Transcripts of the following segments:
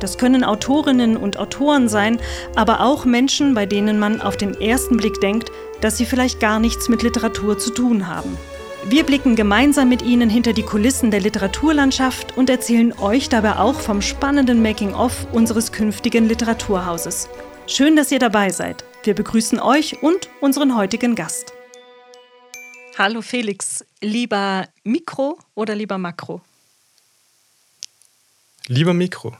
Das können Autorinnen und Autoren sein, aber auch Menschen, bei denen man auf den ersten Blick denkt, dass sie vielleicht gar nichts mit Literatur zu tun haben. Wir blicken gemeinsam mit Ihnen hinter die Kulissen der Literaturlandschaft und erzählen euch dabei auch vom spannenden Making-of unseres künftigen Literaturhauses. Schön, dass ihr dabei seid. Wir begrüßen euch und unseren heutigen Gast. Hallo Felix, lieber Mikro oder lieber Makro? Lieber Mikro.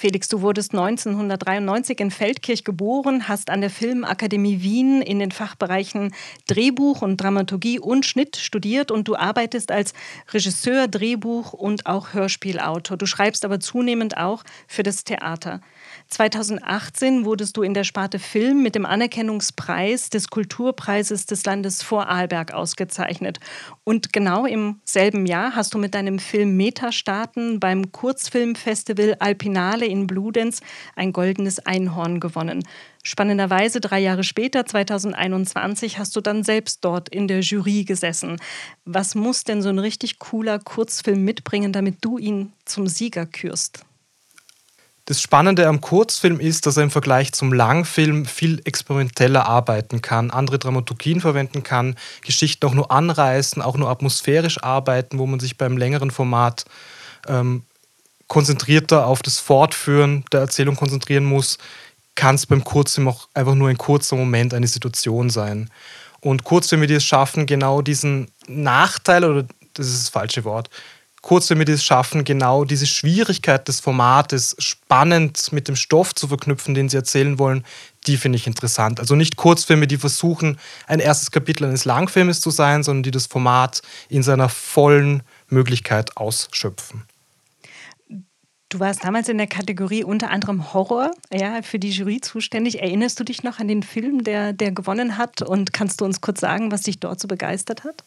Felix, du wurdest 1993 in Feldkirch geboren, hast an der Filmakademie Wien in den Fachbereichen Drehbuch und Dramaturgie und Schnitt studiert und du arbeitest als Regisseur, Drehbuch und auch Hörspielautor. Du schreibst aber zunehmend auch für das Theater. 2018 wurdest du in der Sparte Film mit dem Anerkennungspreis des Kulturpreises des Landes Vorarlberg ausgezeichnet. Und genau im selben Jahr hast du mit deinem Film Metastarten beim Kurzfilmfestival Alpinale in Bludenz ein goldenes Einhorn gewonnen. Spannenderweise drei Jahre später, 2021, hast du dann selbst dort in der Jury gesessen. Was muss denn so ein richtig cooler Kurzfilm mitbringen, damit du ihn zum Sieger kürst? Das Spannende am Kurzfilm ist, dass er im Vergleich zum Langfilm viel experimenteller arbeiten kann, andere Dramaturgien verwenden kann, Geschichten auch nur anreißen, auch nur atmosphärisch arbeiten, wo man sich beim längeren Format ähm, konzentrierter auf das Fortführen der Erzählung konzentrieren muss, kann es beim Kurzfilm auch einfach nur ein kurzer Moment, eine Situation sein. Und Kurzfilme, die es schaffen, genau diesen Nachteil, oder das ist das falsche Wort, Kurzfilme, die es schaffen, genau diese Schwierigkeit des Formates spannend mit dem Stoff zu verknüpfen, den sie erzählen wollen, die finde ich interessant. Also nicht Kurzfilme, die versuchen, ein erstes Kapitel eines Langfilmes zu sein, sondern die das Format in seiner vollen Möglichkeit ausschöpfen. Du warst damals in der Kategorie unter anderem Horror ja, für die Jury zuständig. Erinnerst du dich noch an den Film, der, der gewonnen hat? Und kannst du uns kurz sagen, was dich dort so begeistert hat?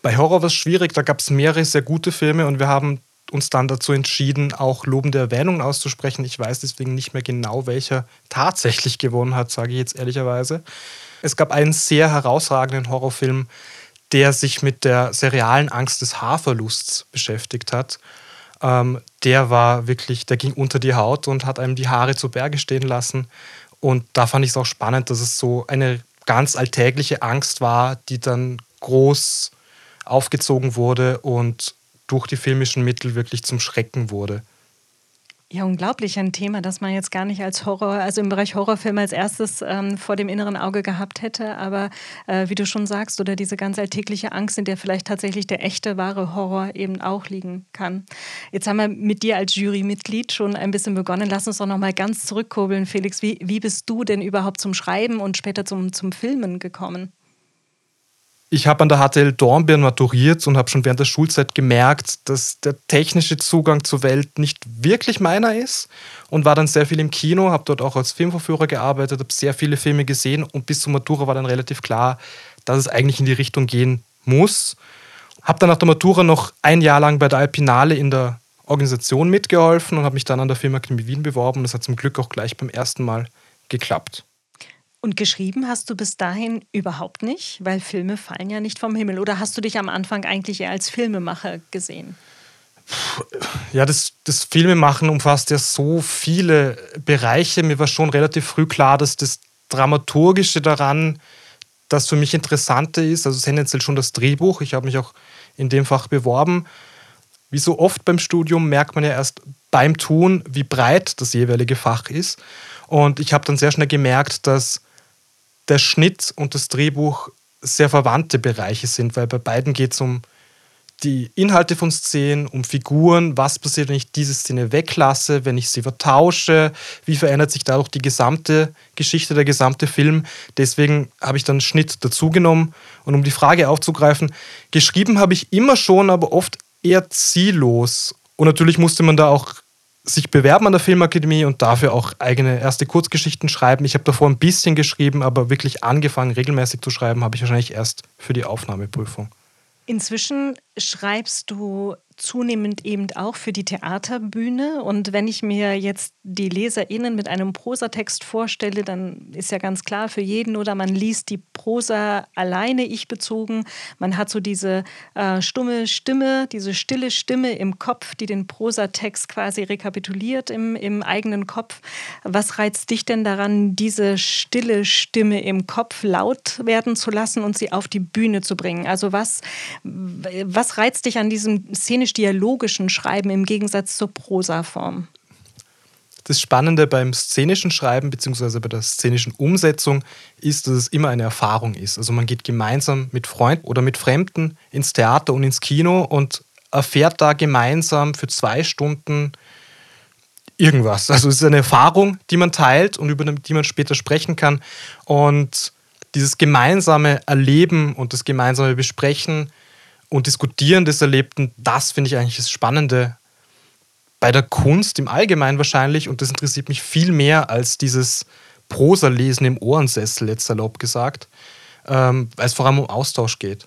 Bei Horror war es schwierig, da gab es mehrere sehr gute Filme und wir haben uns dann dazu entschieden, auch lobende Erwähnungen auszusprechen. Ich weiß deswegen nicht mehr genau, welcher tatsächlich gewonnen hat, sage ich jetzt ehrlicherweise. Es gab einen sehr herausragenden Horrorfilm, der sich mit der serialen Angst des Haarverlusts beschäftigt hat. Ähm, der war wirklich, der ging unter die Haut und hat einem die Haare zu Berge stehen lassen. Und da fand ich es auch spannend, dass es so eine ganz alltägliche Angst war, die dann groß aufgezogen wurde und durch die filmischen Mittel wirklich zum Schrecken wurde. Ja, unglaublich ein Thema, das man jetzt gar nicht als Horror, also im Bereich Horrorfilm als erstes ähm, vor dem inneren Auge gehabt hätte. Aber äh, wie du schon sagst, oder diese ganz alltägliche Angst, in der vielleicht tatsächlich der echte, wahre Horror eben auch liegen kann. Jetzt haben wir mit dir als Jurymitglied schon ein bisschen begonnen. Lass uns doch nochmal ganz zurückkurbeln, Felix. Wie, wie bist du denn überhaupt zum Schreiben und später zum, zum Filmen gekommen? Ich habe an der HTL Dornbirn maturiert und habe schon während der Schulzeit gemerkt, dass der technische Zugang zur Welt nicht wirklich meiner ist und war dann sehr viel im Kino, habe dort auch als Filmverführer gearbeitet, habe sehr viele Filme gesehen und bis zur Matura war dann relativ klar, dass es eigentlich in die Richtung gehen muss. Habe dann nach der Matura noch ein Jahr lang bei der Alpinale in der Organisation mitgeholfen und habe mich dann an der Firma Filmakademie Wien beworben. Das hat zum Glück auch gleich beim ersten Mal geklappt. Und geschrieben hast du bis dahin überhaupt nicht, weil Filme fallen ja nicht vom Himmel. Oder hast du dich am Anfang eigentlich eher als Filmemacher gesehen? Ja, das, das Filmemachen umfasst ja so viele Bereiche. Mir war schon relativ früh klar, dass das Dramaturgische daran das für mich Interessante ist. Also tendenziell schon das Drehbuch. Ich habe mich auch in dem Fach beworben. Wie so oft beim Studium merkt man ja erst beim Tun, wie breit das jeweilige Fach ist. Und ich habe dann sehr schnell gemerkt, dass der Schnitt und das Drehbuch sehr verwandte Bereiche sind, weil bei beiden geht es um die Inhalte von Szenen, um Figuren, was passiert, wenn ich diese Szene weglasse, wenn ich sie vertausche, wie verändert sich dadurch die gesamte Geschichte, der gesamte Film. Deswegen habe ich dann Schnitt dazugenommen. Und um die Frage aufzugreifen, geschrieben habe ich immer schon, aber oft eher ziellos. Und natürlich musste man da auch sich bewerben an der Filmakademie und dafür auch eigene erste Kurzgeschichten schreiben. Ich habe davor ein bisschen geschrieben, aber wirklich angefangen, regelmäßig zu schreiben, habe ich wahrscheinlich erst für die Aufnahmeprüfung. Inzwischen schreibst du zunehmend eben auch für die Theaterbühne. Und wenn ich mir jetzt die LeserInnen mit einem Prosatext vorstelle, dann ist ja ganz klar für jeden oder man liest die Prosa alleine ich bezogen. Man hat so diese äh, stumme Stimme, diese stille Stimme im Kopf, die den Prosatext quasi rekapituliert im, im eigenen Kopf. Was reizt dich denn daran, diese stille Stimme im Kopf laut werden zu lassen und sie auf die Bühne zu bringen? Also was, was reizt dich an diesem szenisch-dialogischen Schreiben im Gegensatz zur Prosaform? Das Spannende beim szenischen Schreiben bzw. bei der szenischen Umsetzung ist, dass es immer eine Erfahrung ist. Also man geht gemeinsam mit Freunden oder mit Fremden ins Theater und ins Kino und erfährt da gemeinsam für zwei Stunden irgendwas. Also es ist eine Erfahrung, die man teilt und über die man später sprechen kann. Und dieses gemeinsame Erleben und das gemeinsame Besprechen und Diskutieren des Erlebten, das finde ich eigentlich das Spannende bei der Kunst im Allgemeinen wahrscheinlich. Und das interessiert mich viel mehr als dieses Prosa-Lesen im Ohrensessel, jetzt salopp gesagt, ähm, weil es vor allem um Austausch geht.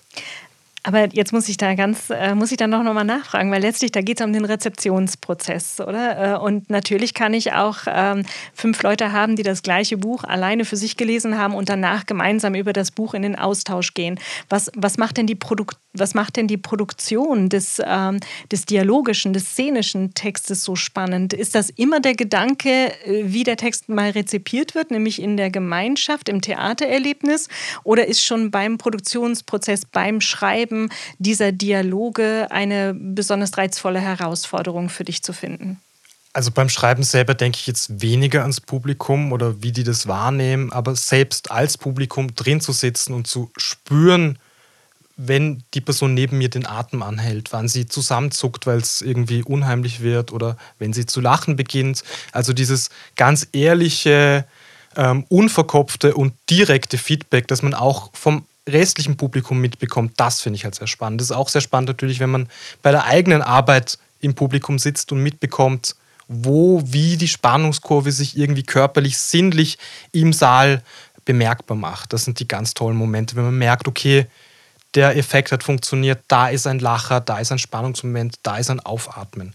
Aber jetzt muss ich da ganz, äh, muss ich dann noch mal nachfragen, weil letztlich da geht es um den Rezeptionsprozess, oder? Äh, und natürlich kann ich auch ähm, fünf Leute haben, die das gleiche Buch alleine für sich gelesen haben und danach gemeinsam über das Buch in den Austausch gehen. Was, was macht denn die Produkt was macht denn die Produktion des, ähm, des dialogischen, des szenischen Textes so spannend? Ist das immer der Gedanke, äh, wie der Text mal rezipiert wird, nämlich in der Gemeinschaft, im Theatererlebnis? Oder ist schon beim Produktionsprozess, beim Schreiben dieser Dialoge eine besonders reizvolle Herausforderung für dich zu finden? Also beim Schreiben selber denke ich jetzt weniger ans Publikum oder wie die das wahrnehmen, aber selbst als Publikum drin zu sitzen und zu spüren, wenn die Person neben mir den Atem anhält, wann sie zusammenzuckt, weil es irgendwie unheimlich wird oder wenn sie zu lachen beginnt. Also dieses ganz ehrliche, ähm, unverkopfte und direkte Feedback, das man auch vom restlichen Publikum mitbekommt, das finde ich halt sehr spannend. Das ist auch sehr spannend natürlich, wenn man bei der eigenen Arbeit im Publikum sitzt und mitbekommt, wo, wie die Spannungskurve sich irgendwie körperlich, sinnlich im Saal bemerkbar macht. Das sind die ganz tollen Momente, wenn man merkt, okay, der Effekt hat funktioniert, da ist ein Lacher, da ist ein Spannungsmoment, da ist ein Aufatmen.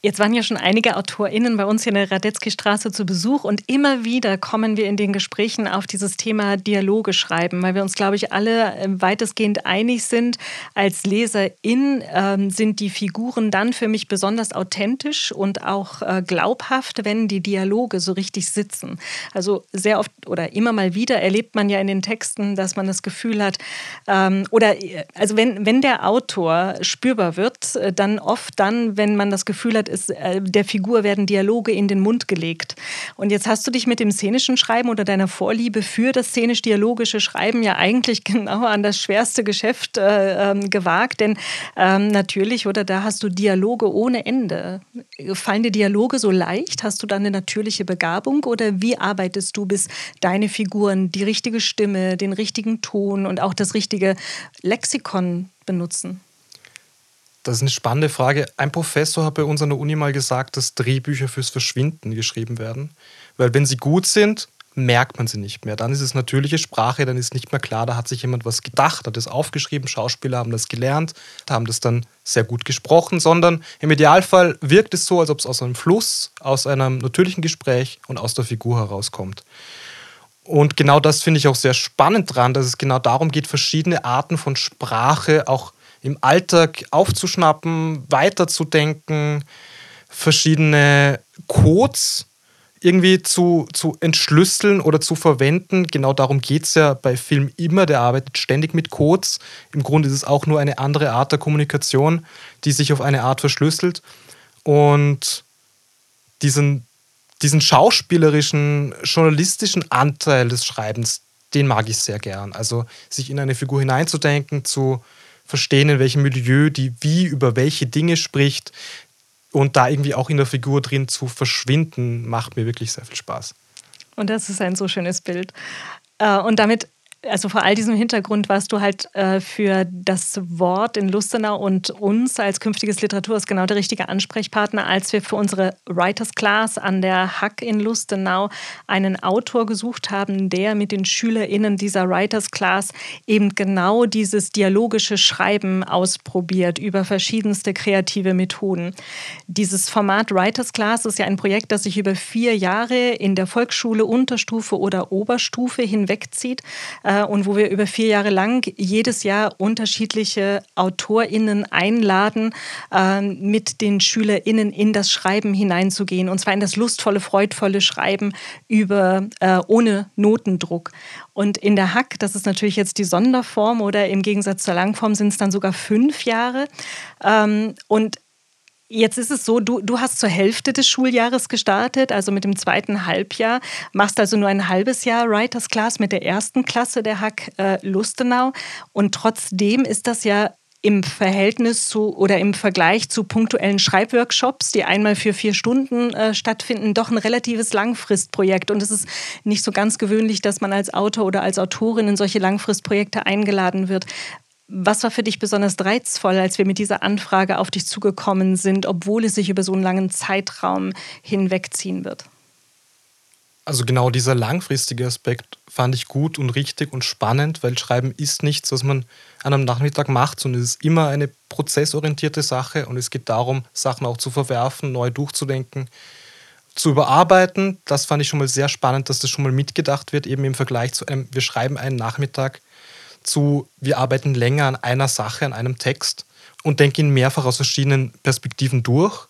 Jetzt waren ja schon einige AutorInnen bei uns hier in der Radetzky-Straße zu Besuch und immer wieder kommen wir in den Gesprächen auf dieses Thema Dialoge schreiben, weil wir uns, glaube ich, alle ähm, weitestgehend einig sind. Als Leserin ähm, sind die Figuren dann für mich besonders authentisch und auch äh, glaubhaft, wenn die Dialoge so richtig sitzen. Also sehr oft oder immer mal wieder erlebt man ja in den Texten, dass man das Gefühl hat, ähm, oder äh, also wenn, wenn der Autor spürbar wird, äh, dann oft dann, wenn man das Gefühl hat, ist, äh, der Figur werden Dialoge in den Mund gelegt. Und jetzt hast du dich mit dem szenischen Schreiben oder deiner Vorliebe für das szenisch-dialogische Schreiben ja eigentlich genau an das schwerste Geschäft äh, ähm, gewagt, denn ähm, natürlich, oder da hast du Dialoge ohne Ende. Fallen dir Dialoge so leicht? Hast du da eine natürliche Begabung oder wie arbeitest du, bis deine Figuren die richtige Stimme, den richtigen Ton und auch das richtige Lexikon benutzen? Das ist eine spannende Frage. Ein Professor hat bei uns an der Uni mal gesagt, dass Drehbücher fürs Verschwinden geschrieben werden. Weil wenn sie gut sind, merkt man sie nicht mehr. Dann ist es natürliche Sprache, dann ist nicht mehr klar, da hat sich jemand was gedacht, hat es aufgeschrieben, Schauspieler haben das gelernt, haben das dann sehr gut gesprochen, sondern im Idealfall wirkt es so, als ob es aus einem Fluss, aus einem natürlichen Gespräch und aus der Figur herauskommt. Und genau das finde ich auch sehr spannend dran, dass es genau darum geht, verschiedene Arten von Sprache auch im Alltag aufzuschnappen, weiterzudenken, verschiedene Codes irgendwie zu, zu entschlüsseln oder zu verwenden. Genau darum geht es ja bei Film immer. Der arbeitet ständig mit Codes. Im Grunde ist es auch nur eine andere Art der Kommunikation, die sich auf eine Art verschlüsselt. Und diesen, diesen schauspielerischen, journalistischen Anteil des Schreibens, den mag ich sehr gern. Also sich in eine Figur hineinzudenken, zu verstehen, in welchem Milieu die wie über welche Dinge spricht und da irgendwie auch in der Figur drin zu verschwinden, macht mir wirklich sehr viel Spaß. Und das ist ein so schönes Bild. Äh, und damit also vor all diesem Hintergrund warst du halt äh, für das Wort in Lustenau und uns als künftiges Literaturhaus genau der richtige Ansprechpartner, als wir für unsere Writers Class an der Hack in Lustenau einen Autor gesucht haben, der mit den SchülerInnen dieser Writers Class eben genau dieses dialogische Schreiben ausprobiert über verschiedenste kreative Methoden. Dieses Format Writers Class ist ja ein Projekt, das sich über vier Jahre in der Volksschule, Unterstufe oder Oberstufe hinwegzieht äh, und wo wir über vier Jahre lang jedes Jahr unterschiedliche AutorInnen einladen, äh, mit den SchülerInnen in das Schreiben hineinzugehen. Und zwar in das lustvolle, freudvolle Schreiben über, äh, ohne Notendruck. Und in der Hack, das ist natürlich jetzt die Sonderform oder im Gegensatz zur Langform sind es dann sogar fünf Jahre. Ähm, und Jetzt ist es so, du, du hast zur Hälfte des Schuljahres gestartet, also mit dem zweiten Halbjahr, machst also nur ein halbes Jahr Writers Class mit der ersten Klasse der Hack äh, Lustenau. Und trotzdem ist das ja im Verhältnis zu oder im Vergleich zu punktuellen Schreibworkshops, die einmal für vier Stunden äh, stattfinden, doch ein relatives Langfristprojekt. Und es ist nicht so ganz gewöhnlich, dass man als Autor oder als Autorin in solche Langfristprojekte eingeladen wird. Was war für dich besonders reizvoll, als wir mit dieser Anfrage auf dich zugekommen sind, obwohl es sich über so einen langen Zeitraum hinwegziehen wird? Also genau dieser langfristige Aspekt fand ich gut und richtig und spannend, weil Schreiben ist nichts, was man an einem Nachmittag macht, sondern es ist immer eine prozessorientierte Sache und es geht darum, Sachen auch zu verwerfen, neu durchzudenken, zu überarbeiten. Das fand ich schon mal sehr spannend, dass das schon mal mitgedacht wird, eben im Vergleich zu einem, wir schreiben einen Nachmittag zu, wir arbeiten länger an einer Sache, an einem Text und denken ihn mehrfach aus verschiedenen Perspektiven durch.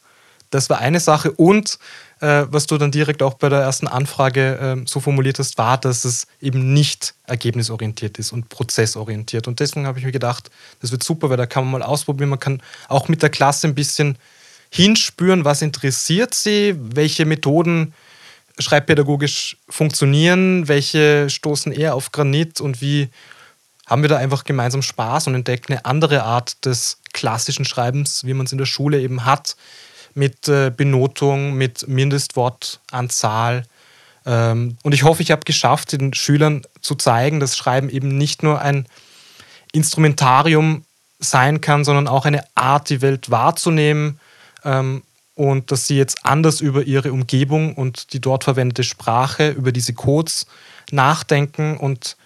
Das war eine Sache. Und äh, was du dann direkt auch bei der ersten Anfrage äh, so formuliert hast, war, dass es eben nicht ergebnisorientiert ist und prozessorientiert. Und deswegen habe ich mir gedacht, das wird super, weil da kann man mal ausprobieren. Man kann auch mit der Klasse ein bisschen hinspüren, was interessiert sie, welche Methoden schreibpädagogisch funktionieren, welche stoßen eher auf Granit und wie haben wir da einfach gemeinsam Spaß und entdecken eine andere Art des klassischen Schreibens, wie man es in der Schule eben hat, mit äh, Benotung, mit Mindestwortanzahl. Ähm, und ich hoffe, ich habe geschafft, den Schülern zu zeigen, dass Schreiben eben nicht nur ein Instrumentarium sein kann, sondern auch eine Art, die Welt wahrzunehmen ähm, und dass sie jetzt anders über ihre Umgebung und die dort verwendete Sprache, über diese Codes nachdenken und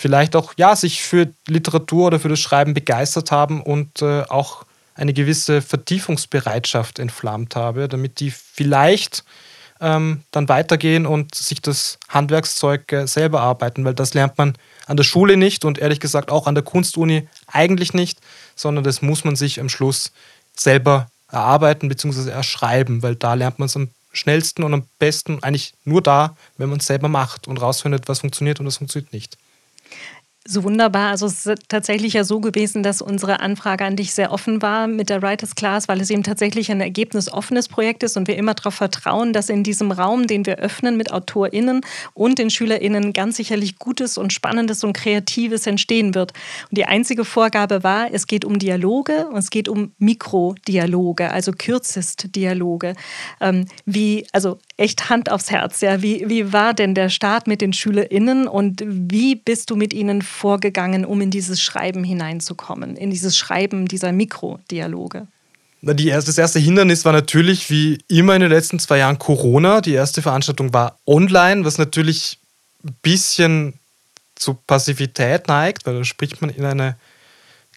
vielleicht auch ja, sich für Literatur oder für das Schreiben begeistert haben und äh, auch eine gewisse Vertiefungsbereitschaft entflammt habe, damit die vielleicht ähm, dann weitergehen und sich das Handwerkszeug äh, selber arbeiten, weil das lernt man an der Schule nicht und ehrlich gesagt auch an der Kunstuni eigentlich nicht, sondern das muss man sich am Schluss selber erarbeiten bzw. erschreiben, weil da lernt man es am schnellsten und am besten eigentlich nur da, wenn man es selber macht und rausfindet, was funktioniert und was funktioniert nicht so wunderbar. Also es ist tatsächlich ja so gewesen, dass unsere Anfrage an dich sehr offen war mit der Writers Class, weil es eben tatsächlich ein ergebnisoffenes Projekt ist und wir immer darauf vertrauen, dass in diesem Raum, den wir öffnen mit AutorInnen und den SchülerInnen ganz sicherlich Gutes und Spannendes und Kreatives entstehen wird. Und die einzige Vorgabe war, es geht um Dialoge und es geht um Mikrodialoge, also kürzest Dialoge. Ähm, wie, also echt Hand aufs Herz, ja. Wie, wie war denn der Start mit den SchülerInnen und wie bist du mit ihnen vorgegangen, um in dieses Schreiben hineinzukommen, in dieses Schreiben dieser Mikrodialoge? Die erste, das erste Hindernis war natürlich, wie immer in den letzten zwei Jahren, Corona. Die erste Veranstaltung war online, was natürlich ein bisschen zu Passivität neigt, weil da spricht man in eine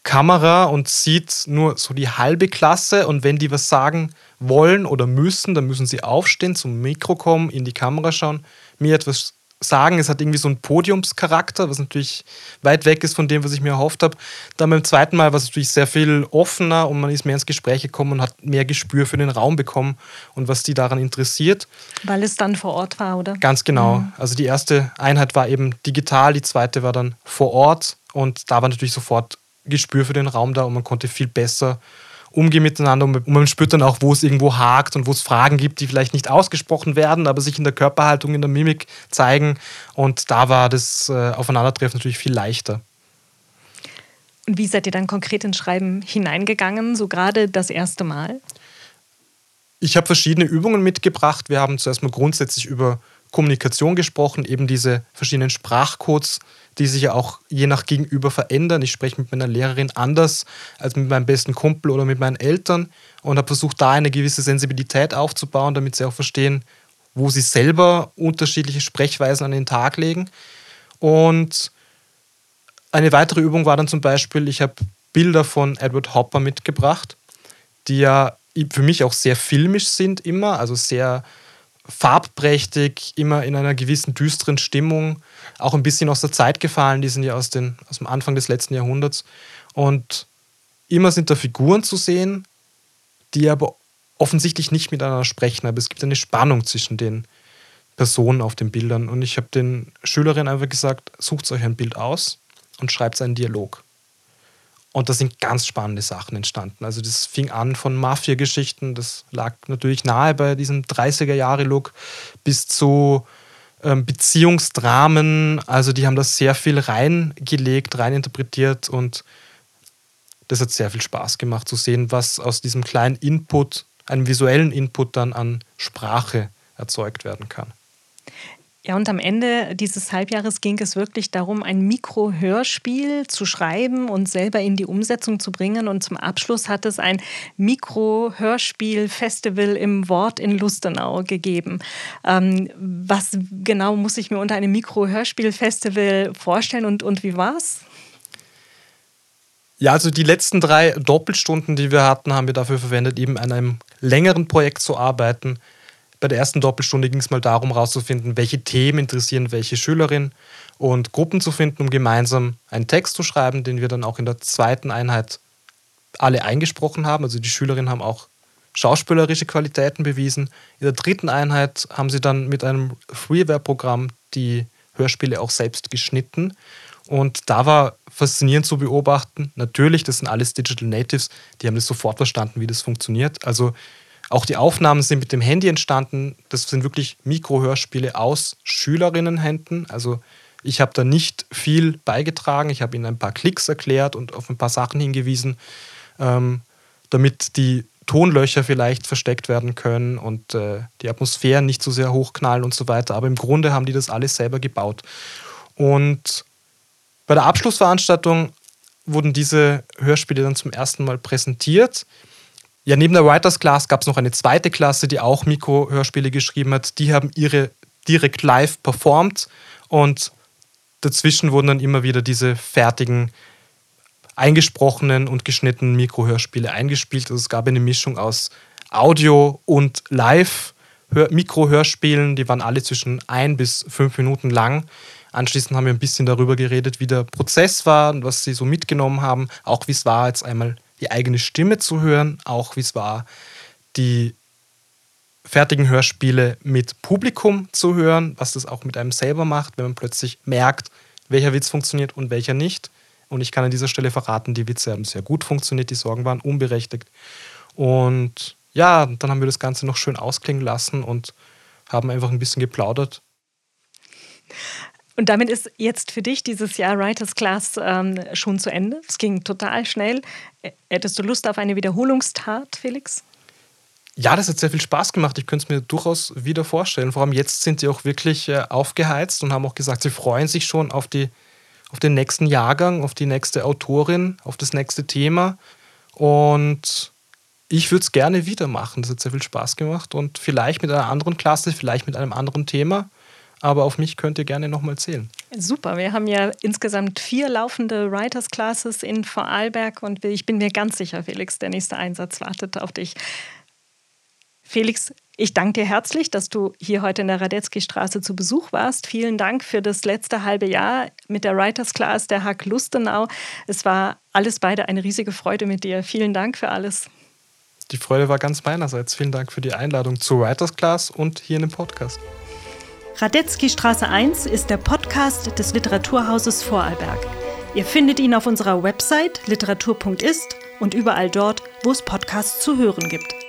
Kamera und sieht nur so die halbe Klasse und wenn die was sagen wollen oder müssen, dann müssen sie aufstehen, zum Mikro kommen, in die Kamera schauen, mir etwas sagen. Es hat irgendwie so einen Podiumscharakter, was natürlich weit weg ist von dem, was ich mir erhofft habe. Dann beim zweiten Mal war es natürlich sehr viel offener und man ist mehr ins Gespräch gekommen und hat mehr Gespür für den Raum bekommen und was die daran interessiert. Weil es dann vor Ort war, oder? Ganz genau. Mhm. Also die erste Einheit war eben digital, die zweite war dann vor Ort und da war natürlich sofort Gespür für den Raum da und man konnte viel besser umgehen miteinander und man spürt dann auch, wo es irgendwo hakt und wo es Fragen gibt, die vielleicht nicht ausgesprochen werden, aber sich in der Körperhaltung, in der Mimik zeigen. Und da war das äh, Aufeinandertreffen natürlich viel leichter. Und wie seid ihr dann konkret ins Schreiben hineingegangen, so gerade das erste Mal? Ich habe verschiedene Übungen mitgebracht. Wir haben zuerst mal grundsätzlich über Kommunikation gesprochen, eben diese verschiedenen Sprachcodes, die sich ja auch je nach Gegenüber verändern. Ich spreche mit meiner Lehrerin anders als mit meinem besten Kumpel oder mit meinen Eltern und habe versucht, da eine gewisse Sensibilität aufzubauen, damit sie auch verstehen, wo sie selber unterschiedliche Sprechweisen an den Tag legen. Und eine weitere Übung war dann zum Beispiel, ich habe Bilder von Edward Hopper mitgebracht, die ja für mich auch sehr filmisch sind immer, also sehr farbprächtig, immer in einer gewissen düsteren Stimmung, auch ein bisschen aus der Zeit gefallen, die sind ja aus, den, aus dem Anfang des letzten Jahrhunderts. Und immer sind da Figuren zu sehen, die aber offensichtlich nicht miteinander sprechen, aber es gibt eine Spannung zwischen den Personen auf den Bildern. Und ich habe den Schülerinnen einfach gesagt, sucht euch ein Bild aus und schreibt einen Dialog. Und da sind ganz spannende Sachen entstanden. Also das fing an von Mafia-Geschichten, das lag natürlich nahe bei diesem 30er-Jahre-Look, bis zu ähm, Beziehungsdramen. Also die haben da sehr viel reingelegt, reininterpretiert und das hat sehr viel Spaß gemacht zu sehen, was aus diesem kleinen Input, einem visuellen Input dann an Sprache erzeugt werden kann. Ja, und am Ende dieses Halbjahres ging es wirklich darum, ein Mikrohörspiel zu schreiben und selber in die Umsetzung zu bringen. Und zum Abschluss hat es ein Mikrohörspiel-Festival im Wort in Lustenau gegeben. Ähm, was genau muss ich mir unter einem Mikrohörspiel-Festival vorstellen und, und wie war's? Ja, also die letzten drei Doppelstunden, die wir hatten, haben wir dafür verwendet, eben an einem längeren Projekt zu arbeiten bei der ersten Doppelstunde ging es mal darum, herauszufinden, welche Themen interessieren welche Schülerin und Gruppen zu finden, um gemeinsam einen Text zu schreiben, den wir dann auch in der zweiten Einheit alle eingesprochen haben. Also die Schülerinnen haben auch schauspielerische Qualitäten bewiesen. In der dritten Einheit haben sie dann mit einem Freeware-Programm die Hörspiele auch selbst geschnitten. Und da war faszinierend zu beobachten. Natürlich, das sind alles Digital Natives, die haben das sofort verstanden, wie das funktioniert. Also auch die Aufnahmen sind mit dem Handy entstanden. Das sind wirklich Mikrohörspiele aus Schülerinnenhänden. Also ich habe da nicht viel beigetragen. Ich habe ihnen ein paar Klicks erklärt und auf ein paar Sachen hingewiesen, ähm, damit die Tonlöcher vielleicht versteckt werden können und äh, die Atmosphären nicht so sehr hochknallen und so weiter. Aber im Grunde haben die das alles selber gebaut. Und bei der Abschlussveranstaltung wurden diese Hörspiele dann zum ersten Mal präsentiert. Ja, neben der Writers Class gab es noch eine zweite Klasse, die auch Mikrohörspiele geschrieben hat. Die haben ihre direkt live performt und dazwischen wurden dann immer wieder diese fertigen eingesprochenen und geschnittenen Mikrohörspiele eingespielt. Also es gab eine Mischung aus Audio und Live Mikrohörspielen, die waren alle zwischen ein bis fünf Minuten lang. Anschließend haben wir ein bisschen darüber geredet, wie der Prozess war und was sie so mitgenommen haben, auch wie es war, jetzt einmal die eigene Stimme zu hören, auch wie es war, die fertigen Hörspiele mit Publikum zu hören, was das auch mit einem selber macht, wenn man plötzlich merkt, welcher Witz funktioniert und welcher nicht. Und ich kann an dieser Stelle verraten, die Witze haben sehr gut funktioniert, die Sorgen waren unberechtigt. Und ja, dann haben wir das Ganze noch schön ausklingen lassen und haben einfach ein bisschen geplaudert. Und damit ist jetzt für dich dieses Jahr Writers Class ähm, schon zu Ende. Es ging total schnell. Hättest du Lust auf eine Wiederholungstat, Felix? Ja, das hat sehr viel Spaß gemacht. Ich könnte es mir durchaus wieder vorstellen. Vor allem jetzt sind sie auch wirklich äh, aufgeheizt und haben auch gesagt, sie freuen sich schon auf, die, auf den nächsten Jahrgang, auf die nächste Autorin, auf das nächste Thema. Und ich würde es gerne wieder machen. Das hat sehr viel Spaß gemacht und vielleicht mit einer anderen Klasse, vielleicht mit einem anderen Thema aber auf mich könnt ihr gerne nochmal zählen. Super, wir haben ja insgesamt vier laufende Writers Classes in Vorarlberg und ich bin mir ganz sicher, Felix, der nächste Einsatz wartet auf dich. Felix, ich danke dir herzlich, dass du hier heute in der Radetzky-Straße zu Besuch warst. Vielen Dank für das letzte halbe Jahr mit der Writers Class der Hack Lustenau. Es war alles beide eine riesige Freude mit dir. Vielen Dank für alles. Die Freude war ganz meinerseits. Vielen Dank für die Einladung zur Writers Class und hier in dem Podcast. Radetzky Straße 1 ist der Podcast des Literaturhauses Vorarlberg. Ihr findet ihn auf unserer Website literatur.ist und überall dort, wo es Podcasts zu hören gibt.